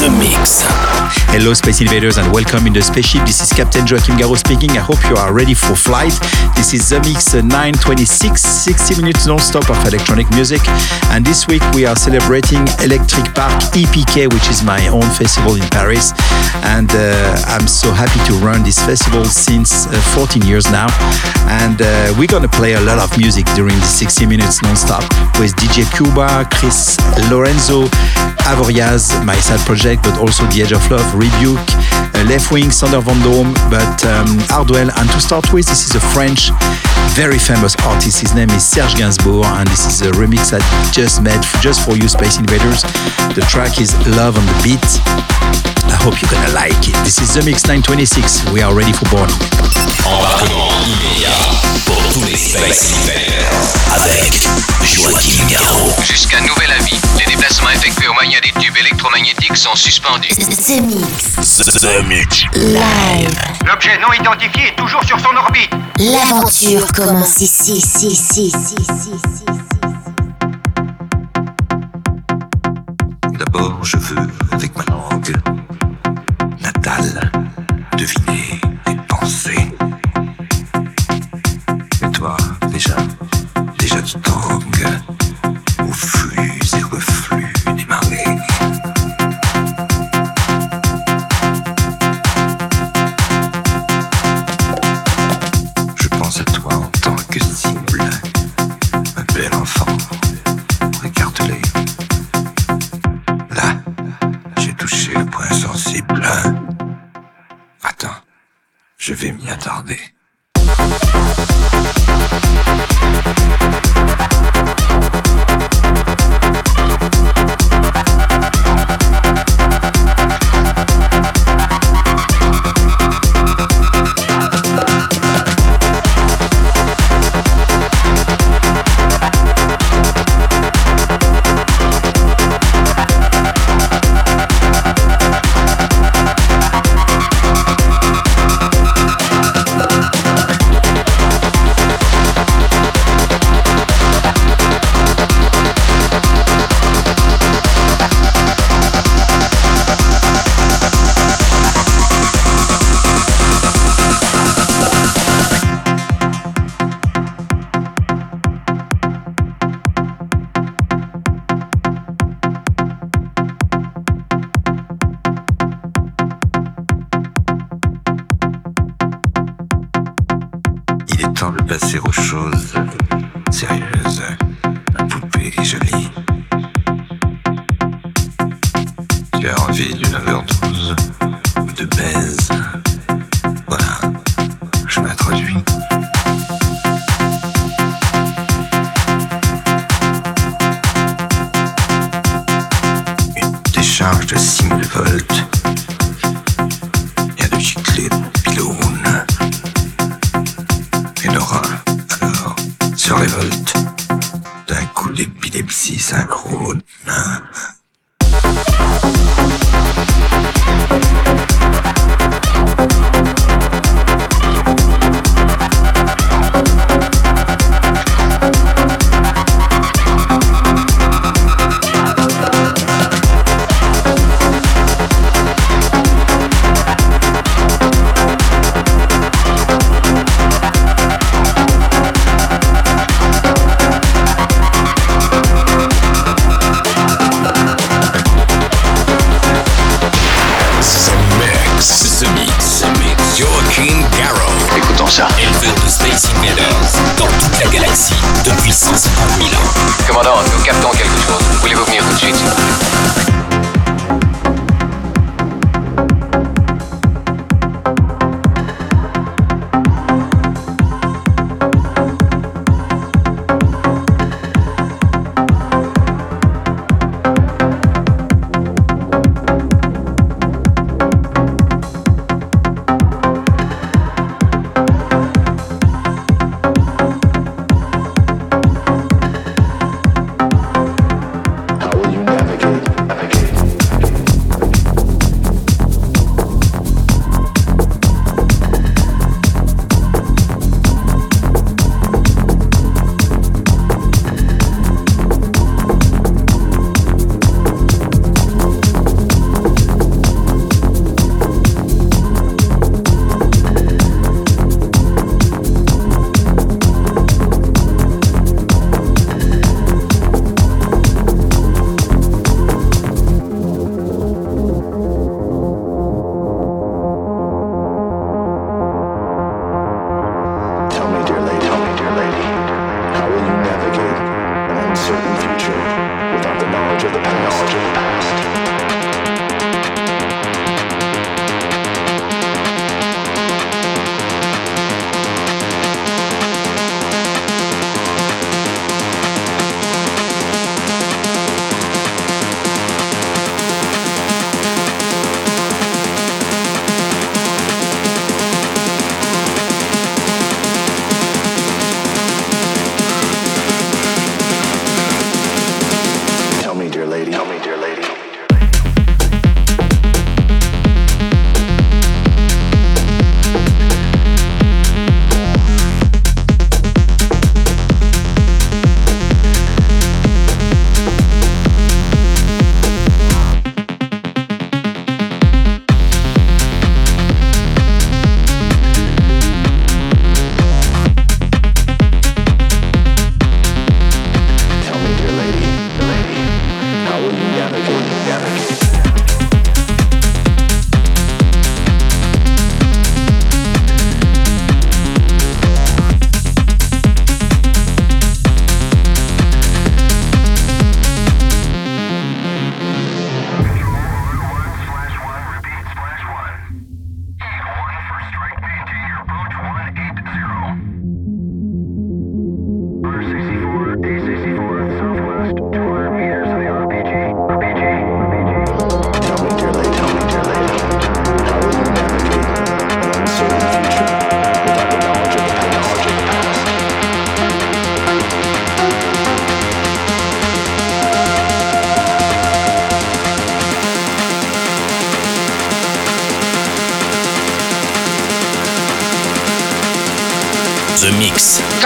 The Mix. Hello, Space Invaders, and welcome in the spaceship. This is Captain Joachim Garraud speaking. I hope you are ready for flight. This is The Mix uh, 926, 60 minutes non-stop of electronic music. And this week we are celebrating Electric Park EPK, which is my own festival in Paris. And uh, I'm so happy to run this festival since uh, 14 years now. And uh, we're gonna play a lot of music during the 60 minutes non-stop with DJ Cuba, Chris Lorenzo, Avoriaz, my side project, but also The Edge of Love, Rebuke, uh, Left Wing, Sander Van Dome, but um, Hardwell. And to start with, this is a French, very famous artist. His name is Serge Gainsbourg, and this is a remix I just made just for you, Space Invaders. The track is Love on the Beat. I hope you're gonna like it. This is The Mix 926. We are ready for boarding. Embarquement immédiat pour tous les Space Invaders avec Joachim Garraud. Jusqu'à nouvel avis, les déplacements effectués au moyen des tubes électromagnétiques sont suspendus. The Mix. The Mix. Live. L'objet non identifié est toujours sur son orbite. L'aventure commence ici, ici, ici, ici, ici, ici. D'abord, je veux, avec ma langue natale, Une décharge de 6000 volts. Rien de giclée de pylône. Et Nora, alors, se révolte d'un coup d'épilepsie synchrone.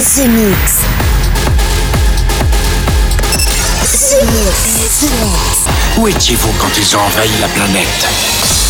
The, Mix. The Mix. Où étiez-vous quand ils ont envahi la planète?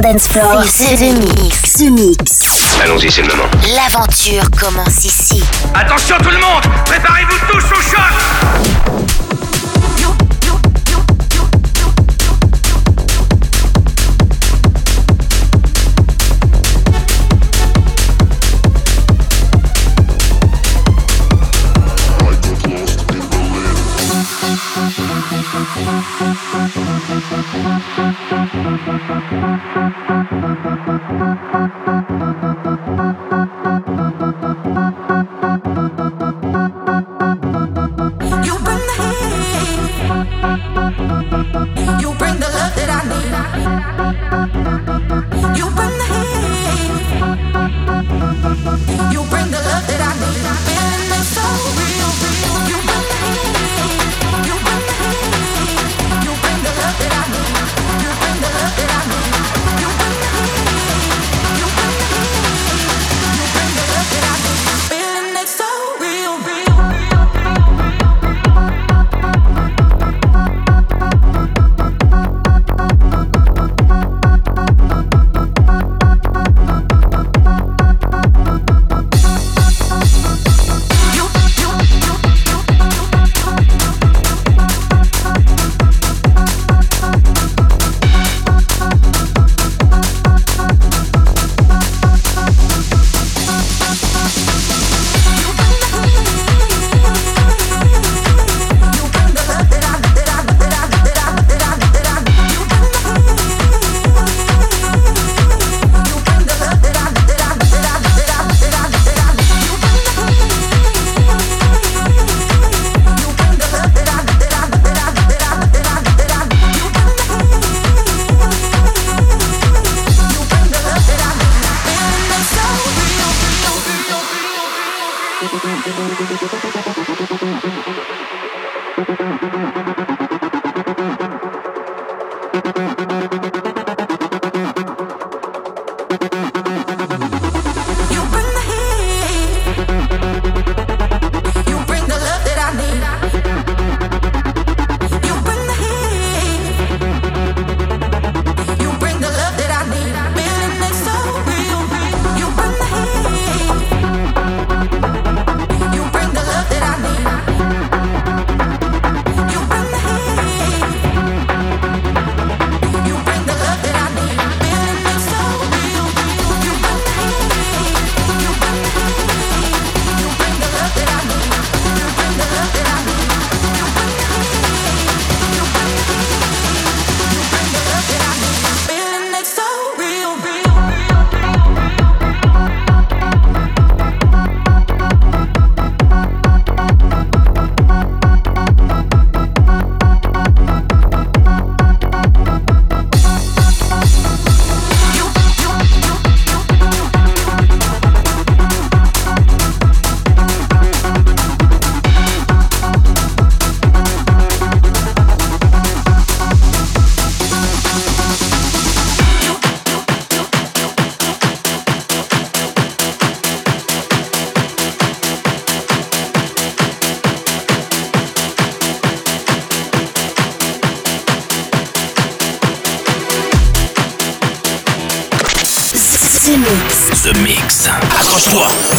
Dance floor. C'est The Mix. The Mix. Allons-y, c'est le moment. L'aventure commence ici. Attention tout le monde Préparez-vous tous au choc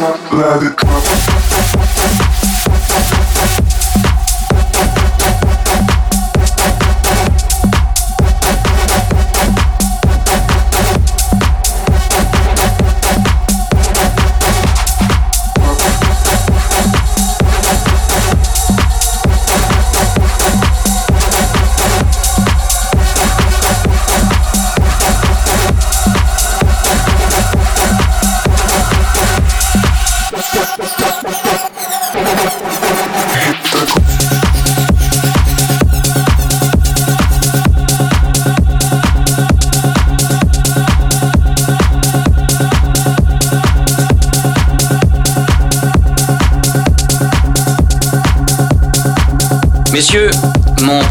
Messieurs,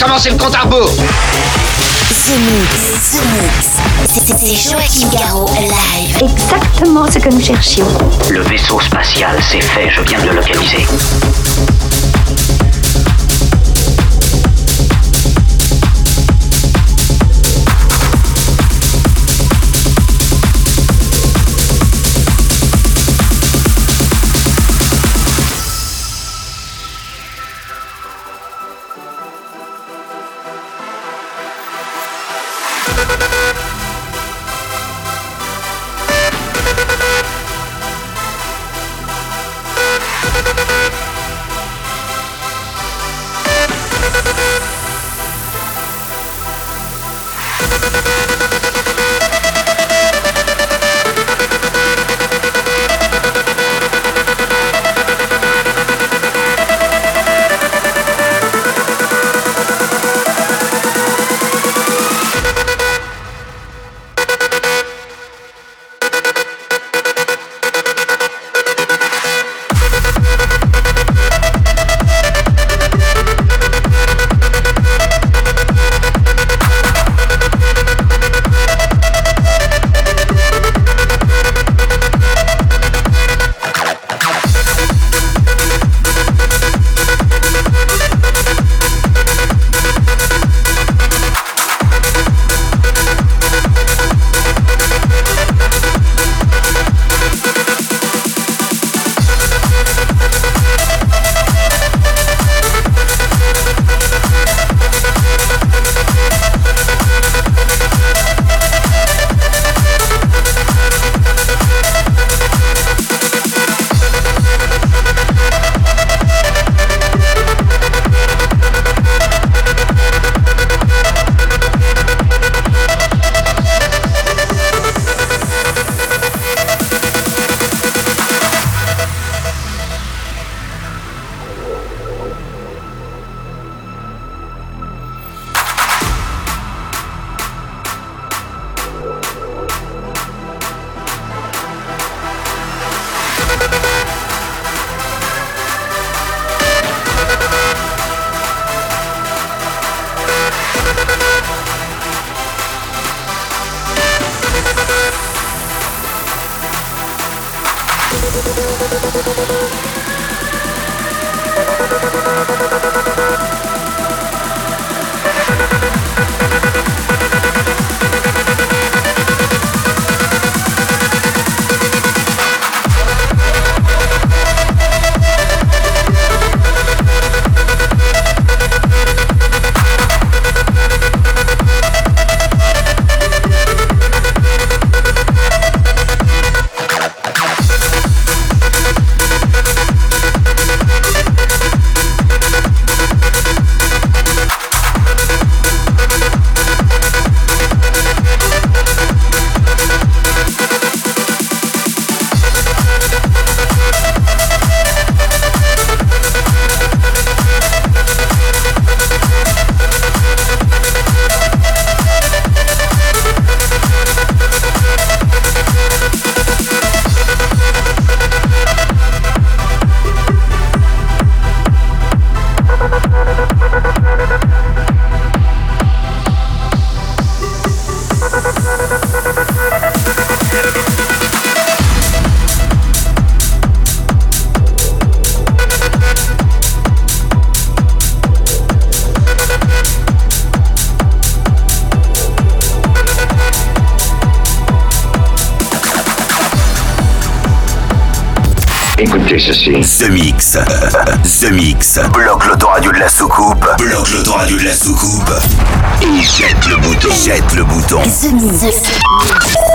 Commencez le compte à rebours The Mix, The Mix. C'était Joachim Garraud live. Exactement ce que nous cherchions. Le vaisseau spatial, c'est fait, je viens de le localiser. The Mix. The Mix. Bloque l'autoradio de la soucoupe. Bloque l'autoradio de la soucoupe. Et jette le bouton. Jette le bouton. The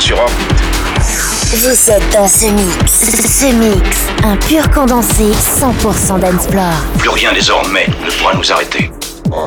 sur Orbit. Vous êtes dans ce mix. Ce mix, un pur condensé 100% d'Ensplore. Plus rien désormais ne pourra nous arrêter. Ah,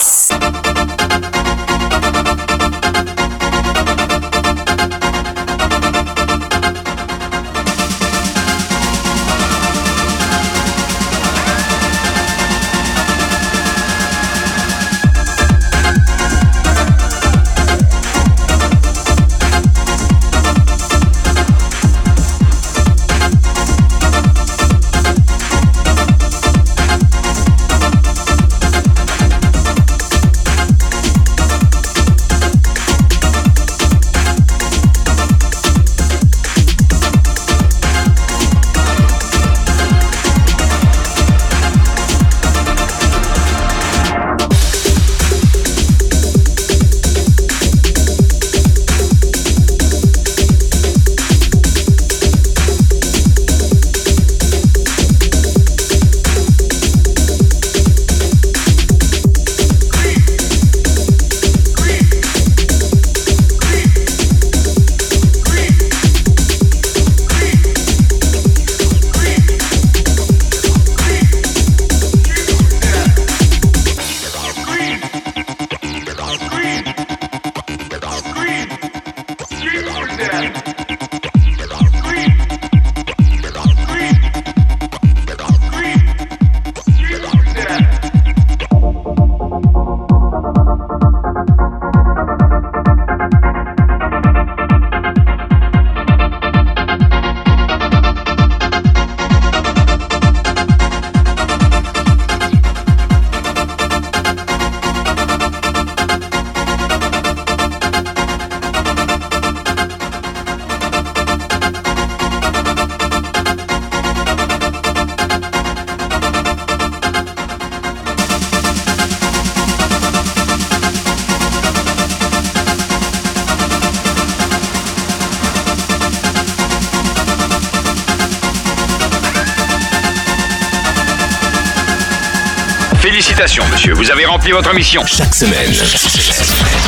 Rempli votre mission. Chaque semaine,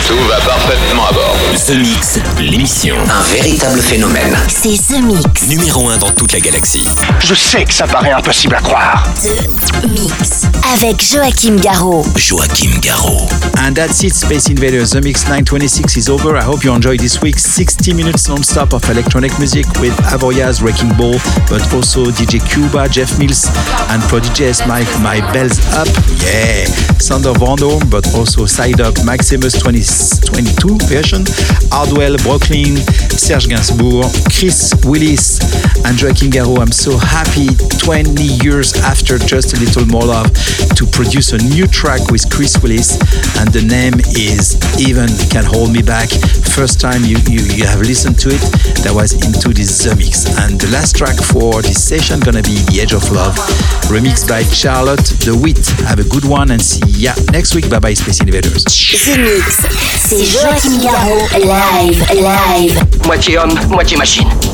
Tout va parfaitement à bord. The Mix, l'émission. Un véritable phénomène. C'est The Mix. Numéro 1 dans toute la galaxie. Je sais que ça paraît impossible à croire. The Mix. Avec Joachim Garraud. Joachim Garraud. And that's it, Space Invaders. The Mix 926 is over. I hope you enjoyed this week's 60 minutes non-stop of electronic music with Avoya's Wrecking Ball, but also DJ Cuba, Jeff Mills, and Prodigy S Mike, My Bells Up. Yeah. Sound of Vendome, but also Psyduck, Maximus 2022 version, Hardwell, Brooklyn, Serge Gainsbourg, Chris Willis, and Joachim Garraud. I'm so happy 20 years after Just a Little More Love to produce a new track with Chris Willis, and the name is Even Can Hold Me Back. First time you, you, you have listened to it, that was into this The Mix. And the last track for this session gonna be The Edge of Love, remixed by Charlotte The Wit. Have a good one and see ya next week. Bye bye, Space Invaders. The Mix. C'est Joachim Garraud. Live. Live. Moitié homme, moitié machine.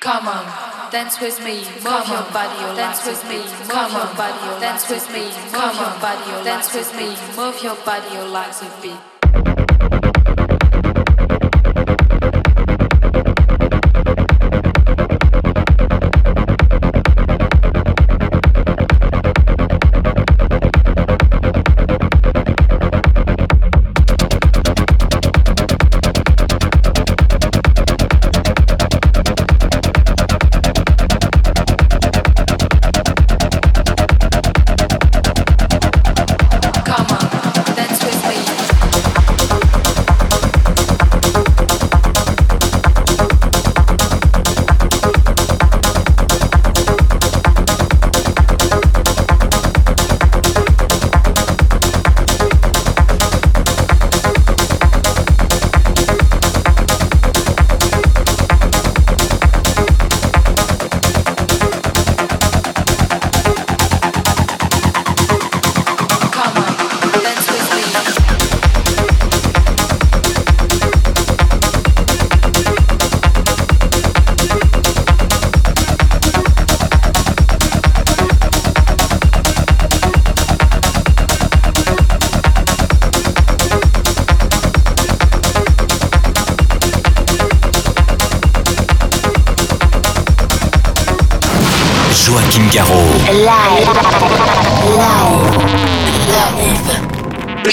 Come on, dance with me, move your body, dance with me, move your body, dance with me, move your body, dance with me, move your body, your legs and feet.